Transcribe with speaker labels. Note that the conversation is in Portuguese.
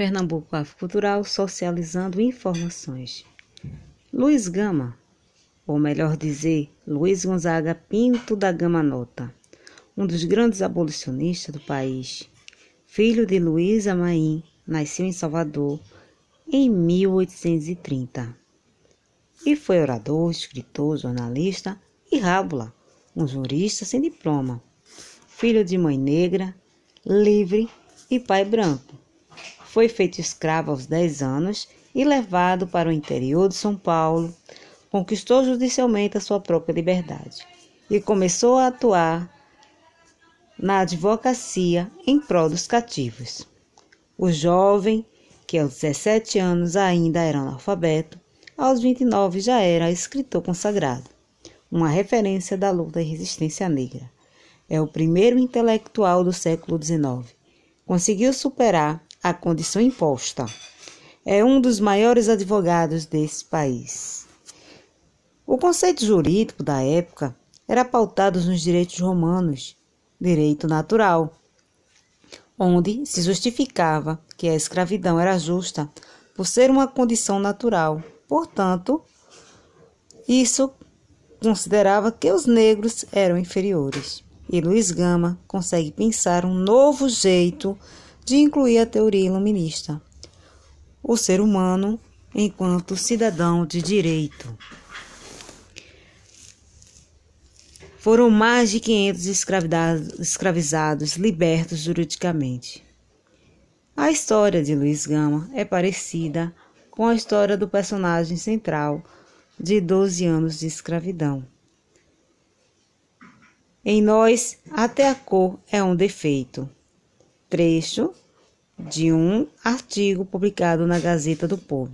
Speaker 1: Pernambuco Cultural socializando informações. Luiz Gama, ou melhor dizer, Luiz Gonzaga Pinto da Gama Nota, um dos grandes abolicionistas do país, filho de Luísa Maim, nasceu em Salvador em 1830 e foi orador, escritor, jornalista e rábula, um jurista sem diploma, filho de mãe negra, livre e pai branco. Foi feito escravo aos 10 anos e levado para o interior de São Paulo, conquistou judicialmente a sua própria liberdade e começou a atuar na advocacia em prol dos cativos. O jovem, que aos 17 anos ainda era analfabeto, aos 29 já era escritor consagrado, uma referência da luta e resistência negra. É o primeiro intelectual do século XIX. Conseguiu superar a condição imposta. É um dos maiores advogados desse país. O conceito jurídico da época era pautado nos direitos romanos, direito natural, onde se justificava que a escravidão era justa por ser uma condição natural. Portanto, isso considerava que os negros eram inferiores. E Luiz Gama consegue pensar um novo jeito de incluir a teoria iluminista, o ser humano enquanto cidadão de direito. Foram mais de 500 escravizados libertos juridicamente. A história de Luiz Gama é parecida com a história do personagem central de 12 anos de escravidão. Em nós, até a cor é um defeito trecho de um artigo publicado na Gazeta do Povo.